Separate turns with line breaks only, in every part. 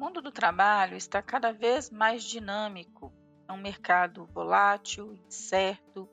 mundo do trabalho está cada vez mais dinâmico. É um mercado volátil, incerto,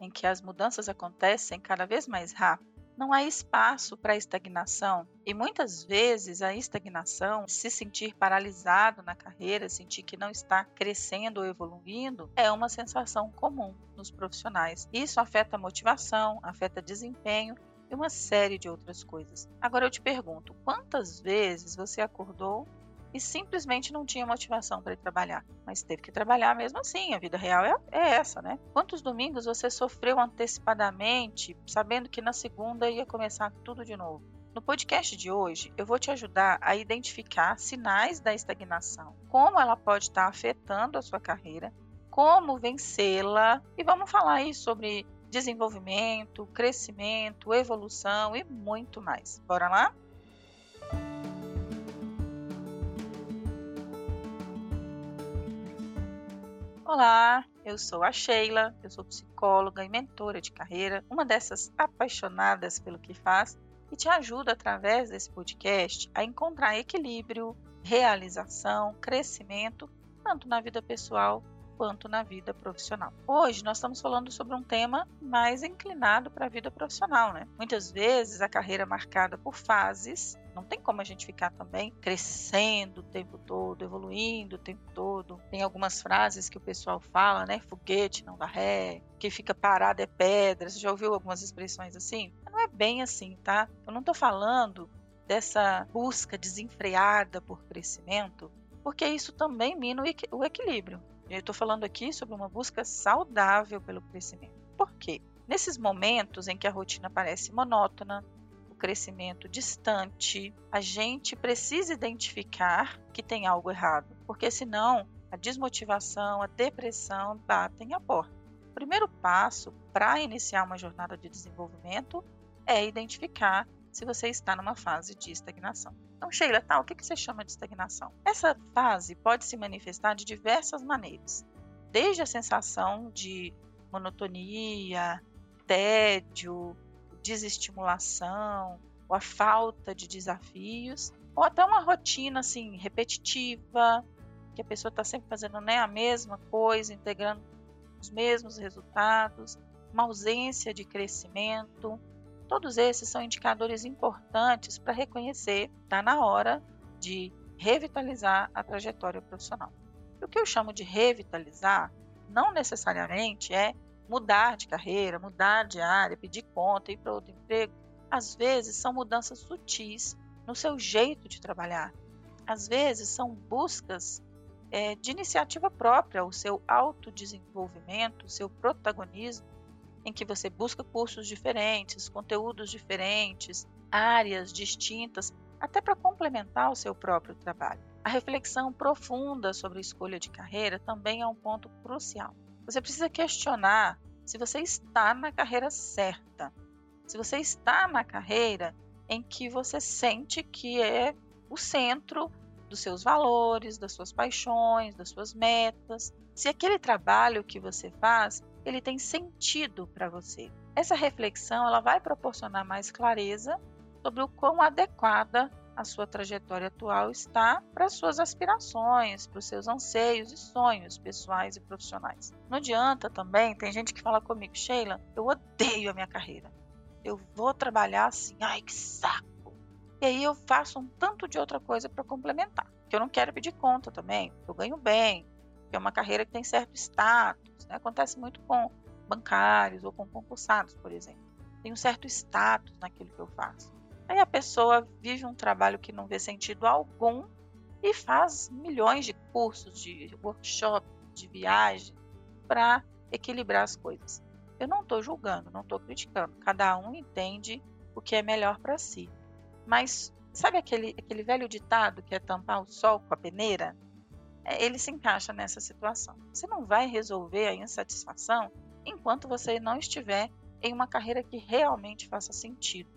em que as mudanças acontecem cada vez mais rápido. Não há espaço para estagnação e muitas vezes a estagnação, se sentir paralisado na carreira, sentir que não está crescendo ou evoluindo, é uma sensação comum nos profissionais. Isso afeta a motivação, afeta desempenho e uma série de outras coisas. Agora eu te pergunto, quantas vezes você acordou e simplesmente não tinha motivação para ir trabalhar. Mas teve que trabalhar mesmo assim, a vida real é, é, essa, né? Quantos domingos você sofreu antecipadamente, sabendo que na segunda ia começar tudo de novo? No podcast de hoje, eu vou te ajudar a identificar sinais da estagnação, como ela pode estar afetando a sua carreira, como vencê-la e vamos falar aí sobre desenvolvimento, crescimento, evolução e muito mais. Bora lá? Olá, eu sou a Sheila, eu sou psicóloga e mentora de carreira, uma dessas apaixonadas pelo que faz e te ajuda através desse podcast a encontrar equilíbrio, realização, crescimento, tanto na vida pessoal quanto na vida profissional. Hoje nós estamos falando sobre um tema mais inclinado para a vida profissional, né? Muitas vezes a carreira é marcada por fases, não tem como a gente ficar também crescendo o tempo todo, evoluindo o tempo todo. Tem algumas frases que o pessoal fala, né? Foguete não dá ré, que fica parado é pedra. Você já ouviu algumas expressões assim? Não é bem assim, tá? Eu não estou falando dessa busca desenfreada por crescimento, porque isso também mina o equilíbrio. Eu estou falando aqui sobre uma busca saudável pelo crescimento. Por quê? Nesses momentos em que a rotina parece monótona, crescimento distante, a gente precisa identificar que tem algo errado, porque senão a desmotivação, a depressão batem a porta. O primeiro passo para iniciar uma jornada de desenvolvimento é identificar se você está numa fase de estagnação. Então, Sheila, tá, o que você chama de estagnação? Essa fase pode se manifestar de diversas maneiras, desde a sensação de monotonia, tédio, desestimulação, ou a falta de desafios, ou até uma rotina assim repetitiva, que a pessoa está sempre fazendo né, a mesma coisa, integrando os mesmos resultados, uma ausência de crescimento, Todos esses são indicadores importantes para reconhecer está na hora de revitalizar a trajetória profissional. E o que eu chamo de revitalizar não necessariamente é mudar de carreira, mudar de área, pedir conta, ir para outro emprego. Às vezes são mudanças sutis no seu jeito de trabalhar. Às vezes são buscas é, de iniciativa própria, o seu autodesenvolvimento, o seu protagonismo em que você busca cursos diferentes, conteúdos diferentes, áreas distintas, até para complementar o seu próprio trabalho. A reflexão profunda sobre a escolha de carreira também é um ponto crucial. Você precisa questionar se você está na carreira certa, se você está na carreira em que você sente que é o centro dos seus valores, das suas paixões, das suas metas, se aquele trabalho que você faz ele tem sentido para você. Essa reflexão ela vai proporcionar mais clareza sobre o quão adequada a sua trajetória atual está para as suas aspirações, para os seus anseios e sonhos pessoais e profissionais. Não adianta também, tem gente que fala comigo, Sheila, eu odeio a minha carreira. Eu vou trabalhar assim, ai que saco. E aí eu faço um tanto de outra coisa para complementar. Que eu não quero pedir conta também, eu ganho bem, é uma carreira que tem certo status. Né? Acontece muito com bancários ou com concursados, por exemplo. Tem um certo status naquilo que eu faço. Aí a pessoa vive um trabalho que não vê sentido algum e faz milhões de cursos, de workshop, de viagem para equilibrar as coisas. Eu não estou julgando, não estou criticando. Cada um entende o que é melhor para si. Mas sabe aquele, aquele velho ditado que é tampar o sol com a peneira? É, ele se encaixa nessa situação. Você não vai resolver a insatisfação enquanto você não estiver em uma carreira que realmente faça sentido,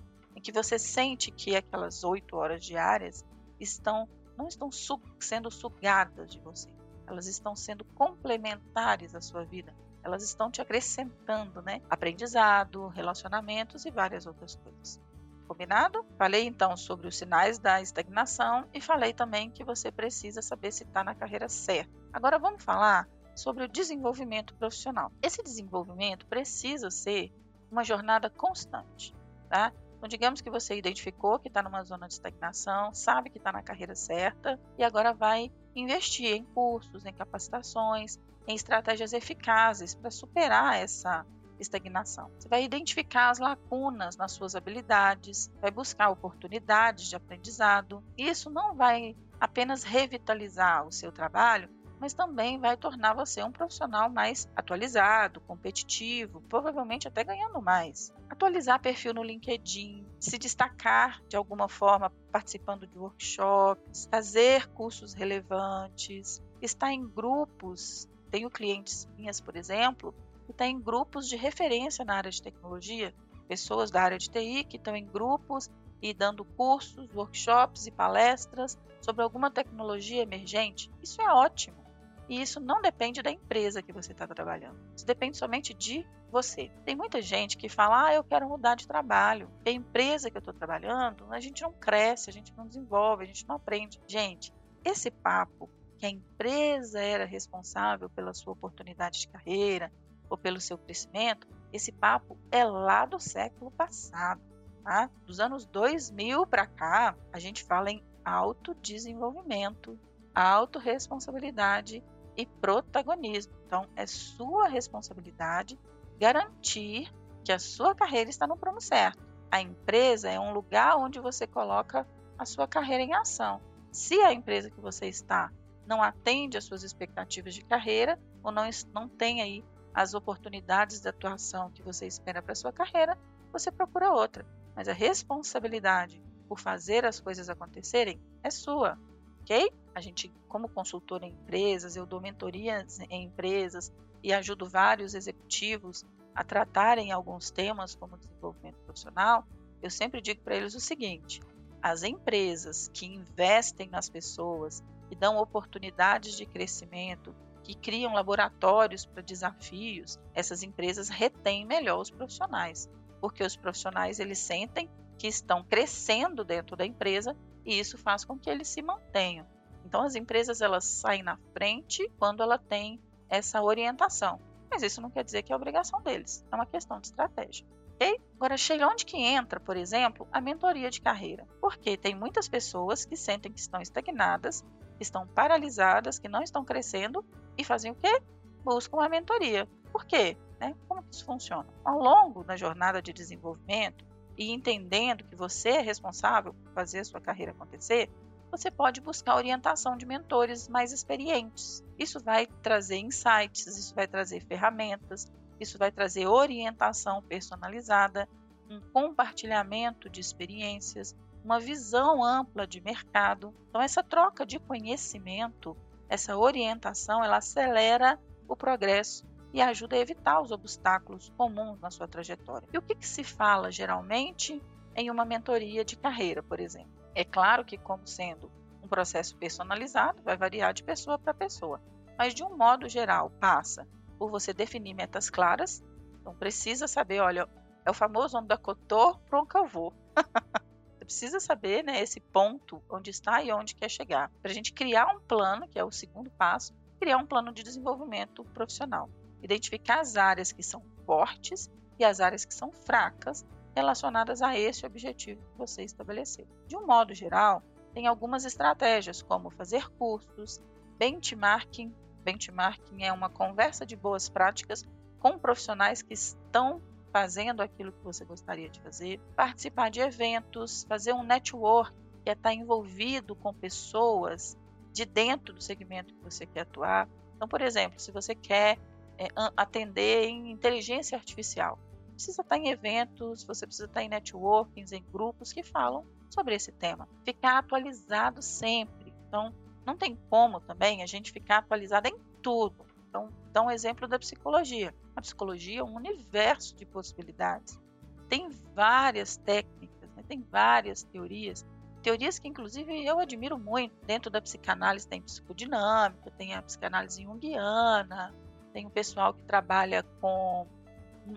que você sente que aquelas oito horas diárias estão não estão su sendo sugadas de você, elas estão sendo complementares à sua vida, elas estão te acrescentando, né? Aprendizado, relacionamentos e várias outras coisas. Combinado? Falei então sobre os sinais da estagnação e falei também que você precisa saber se está na carreira certa. Agora vamos falar sobre o desenvolvimento profissional. Esse desenvolvimento precisa ser uma jornada constante, tá? Então, digamos que você identificou que está numa zona de estagnação, sabe que está na carreira certa e agora vai investir em cursos, em capacitações, em estratégias eficazes para superar essa estagnação. Você vai identificar as lacunas nas suas habilidades, vai buscar oportunidades de aprendizado. Isso não vai apenas revitalizar o seu trabalho, mas também vai tornar você um profissional mais atualizado, competitivo, provavelmente até ganhando mais. Atualizar perfil no LinkedIn, se destacar de alguma forma participando de workshops, fazer cursos relevantes, estar em grupos. Tenho clientes minhas, por exemplo, que estão em grupos de referência na área de tecnologia, pessoas da área de TI que estão em grupos e dando cursos, workshops e palestras sobre alguma tecnologia emergente. Isso é ótimo. E isso não depende da empresa que você está trabalhando. Isso depende somente de você. Tem muita gente que fala: ah, eu quero mudar de trabalho. A empresa que eu estou trabalhando, a gente não cresce, a gente não desenvolve, a gente não aprende. Gente, esse papo que a empresa era responsável pela sua oportunidade de carreira ou pelo seu crescimento, esse papo é lá do século passado. Tá? Dos anos 2000 para cá, a gente fala em autodesenvolvimento, autorresponsabilidade e protagonismo. Então, é sua responsabilidade garantir que a sua carreira está no prumo certo. A empresa é um lugar onde você coloca a sua carreira em ação. Se a empresa que você está não atende às suas expectativas de carreira ou não, não tem aí as oportunidades de atuação que você espera para sua carreira, você procura outra. Mas a responsabilidade por fazer as coisas acontecerem é sua, ok? A gente, como consultor em empresas, eu dou mentorias em empresas e ajudo vários executivos a tratarem alguns temas como desenvolvimento profissional. Eu sempre digo para eles o seguinte: as empresas que investem nas pessoas, que dão oportunidades de crescimento, que criam laboratórios para desafios, essas empresas retêm melhor os profissionais, porque os profissionais eles sentem que estão crescendo dentro da empresa e isso faz com que eles se mantenham. Então as empresas elas saem na frente quando ela tem essa orientação. Mas isso não quer dizer que é obrigação deles, é uma questão de estratégia. Okay? Agora, chega onde que entra, por exemplo, a mentoria de carreira. Porque tem muitas pessoas que sentem que estão estagnadas, que estão paralisadas, que não estão crescendo e fazem o quê? Buscam a mentoria. Por quê? Né? Como que isso funciona? Ao longo da jornada de desenvolvimento e entendendo que você é responsável por fazer a sua carreira acontecer, você pode buscar orientação de mentores mais experientes. Isso vai trazer insights, isso vai trazer ferramentas, isso vai trazer orientação personalizada, um compartilhamento de experiências, uma visão ampla de mercado. Então, essa troca de conhecimento, essa orientação, ela acelera o progresso e ajuda a evitar os obstáculos comuns na sua trajetória. E o que, que se fala geralmente em uma mentoria de carreira, por exemplo? É claro que, como sendo um processo personalizado, vai variar de pessoa para pessoa, mas de um modo geral, passa por você definir metas claras. Então, precisa saber, olha, é o famoso onde da cotô, para onde eu vou. você precisa saber né, esse ponto, onde está e onde quer chegar. Para a gente criar um plano, que é o segundo passo, criar um plano de desenvolvimento profissional. Identificar as áreas que são fortes e as áreas que são fracas relacionadas a esse objetivo que você estabeleceu. De um modo geral, tem algumas estratégias, como fazer cursos, benchmarking. Benchmarking é uma conversa de boas práticas com profissionais que estão fazendo aquilo que você gostaria de fazer, participar de eventos, fazer um network, que é estar envolvido com pessoas de dentro do segmento que você quer atuar. Então, por exemplo, se você quer é, atender em inteligência artificial, precisa estar em eventos, você precisa estar em networkings, em grupos que falam sobre esse tema. Ficar atualizado sempre. Então, não tem como também a gente ficar atualizado em tudo. Então, dá um exemplo da psicologia. A psicologia é um universo de possibilidades. Tem várias técnicas, né? tem várias teorias. Teorias que, inclusive, eu admiro muito. Dentro da psicanálise tem psicodinâmica, tem a psicanálise junguiana, tem o pessoal que trabalha com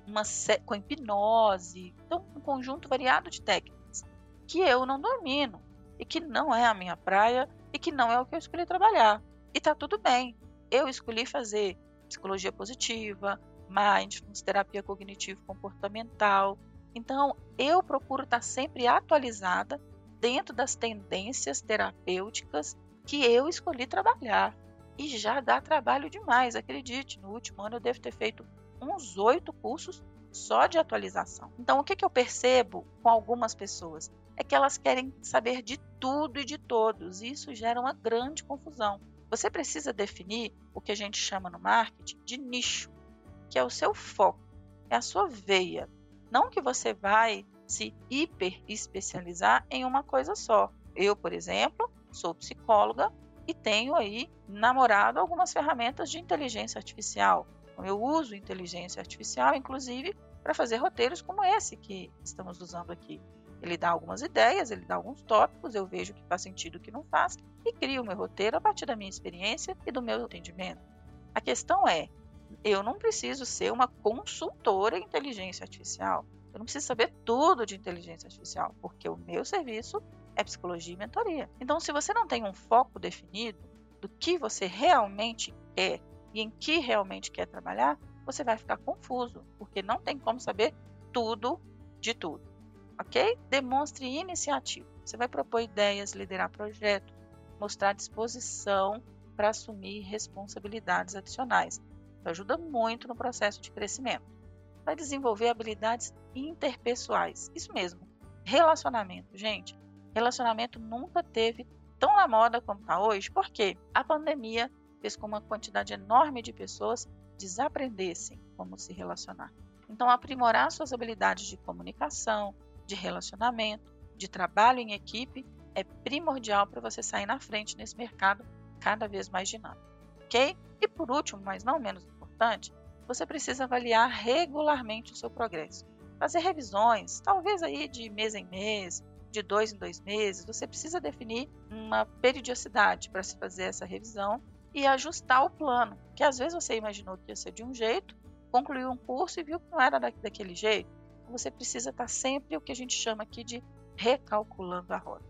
uma, com hipnose, então um conjunto variado de técnicas. que eu não domino e que não é a minha praia e que não é o que eu escolhi trabalhar. E tá tudo bem. Eu escolhi fazer psicologia positiva, mindfulness, terapia cognitivo comportamental. Então, eu procuro estar sempre atualizada dentro das tendências terapêuticas que eu escolhi trabalhar. E já dá trabalho demais, acredite. No último ano eu devo ter feito uns oito cursos só de atualização. Então, o que, que eu percebo com algumas pessoas? É que elas querem saber de tudo e de todos, e isso gera uma grande confusão. Você precisa definir o que a gente chama no marketing de nicho, que é o seu foco, é a sua veia. Não que você vai se hiper especializar em uma coisa só. Eu, por exemplo, sou psicóloga e tenho aí namorado algumas ferramentas de inteligência artificial. Eu uso inteligência artificial, inclusive, para fazer roteiros como esse que estamos usando aqui. Ele dá algumas ideias, ele dá alguns tópicos, eu vejo que faz sentido o que não faz e crio o meu roteiro a partir da minha experiência e do meu entendimento. A questão é, eu não preciso ser uma consultora em inteligência artificial. Eu não preciso saber tudo de inteligência artificial, porque o meu serviço é psicologia e mentoria. Então, se você não tem um foco definido do que você realmente quer em que realmente quer trabalhar, você vai ficar confuso, porque não tem como saber tudo de tudo. Ok? Demonstre iniciativa. Você vai propor ideias, liderar projetos, mostrar disposição para assumir responsabilidades adicionais. Isso ajuda muito no processo de crescimento. Vai desenvolver habilidades interpessoais. Isso mesmo. Relacionamento, gente. Relacionamento nunca teve tão na moda como está hoje, porque a pandemia fez com uma quantidade enorme de pessoas desaprendessem como se relacionar. Então, aprimorar suas habilidades de comunicação, de relacionamento, de trabalho em equipe é primordial para você sair na frente nesse mercado cada vez mais dinâmico, ok? E por último, mas não menos importante, você precisa avaliar regularmente o seu progresso. Fazer revisões, talvez aí de mês em mês, de dois em dois meses, você precisa definir uma periodicidade para se fazer essa revisão e ajustar o plano. Que às vezes você imaginou que ia ser de um jeito, concluiu um curso e viu que não era daquele jeito. Então, você precisa estar sempre o que a gente chama aqui de recalculando a rota,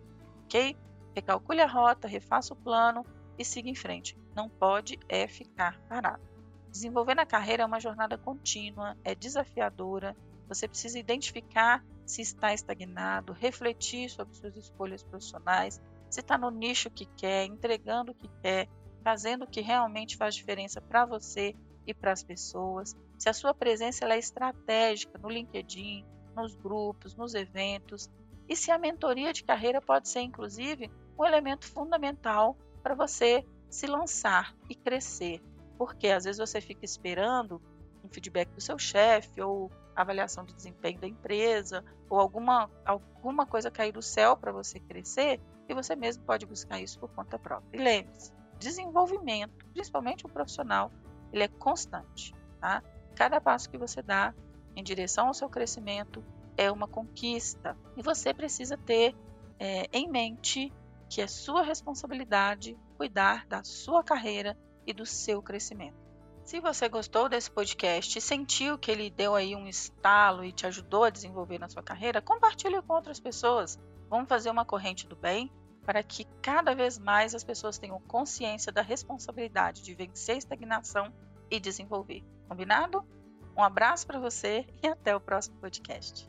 ok? Recalcule a rota, refaça o plano e siga em frente. Não pode é ficar parado. Desenvolver na carreira é uma jornada contínua, é desafiadora. Você precisa identificar se está estagnado, refletir sobre suas escolhas profissionais, se está no nicho que quer, entregando o que quer, fazendo o que realmente faz diferença para você e para as pessoas, se a sua presença é estratégica no LinkedIn, nos grupos, nos eventos, e se a mentoria de carreira pode ser, inclusive, um elemento fundamental para você se lançar e crescer. Porque às vezes você fica esperando um feedback do seu chefe ou avaliação de desempenho da empresa ou alguma, alguma coisa cair do céu para você crescer e você mesmo pode buscar isso por conta própria. E lembre-se, desenvolvimento, principalmente o profissional, ele é constante, tá? Cada passo que você dá em direção ao seu crescimento é uma conquista e você precisa ter é, em mente que é sua responsabilidade cuidar da sua carreira e do seu crescimento. Se você gostou desse podcast e sentiu que ele deu aí um estalo e te ajudou a desenvolver na sua carreira, compartilhe com outras pessoas. Vamos fazer uma corrente do bem para que cada vez mais as pessoas tenham consciência da responsabilidade de vencer a estagnação e desenvolver. Combinado? Um abraço para você e até o próximo podcast.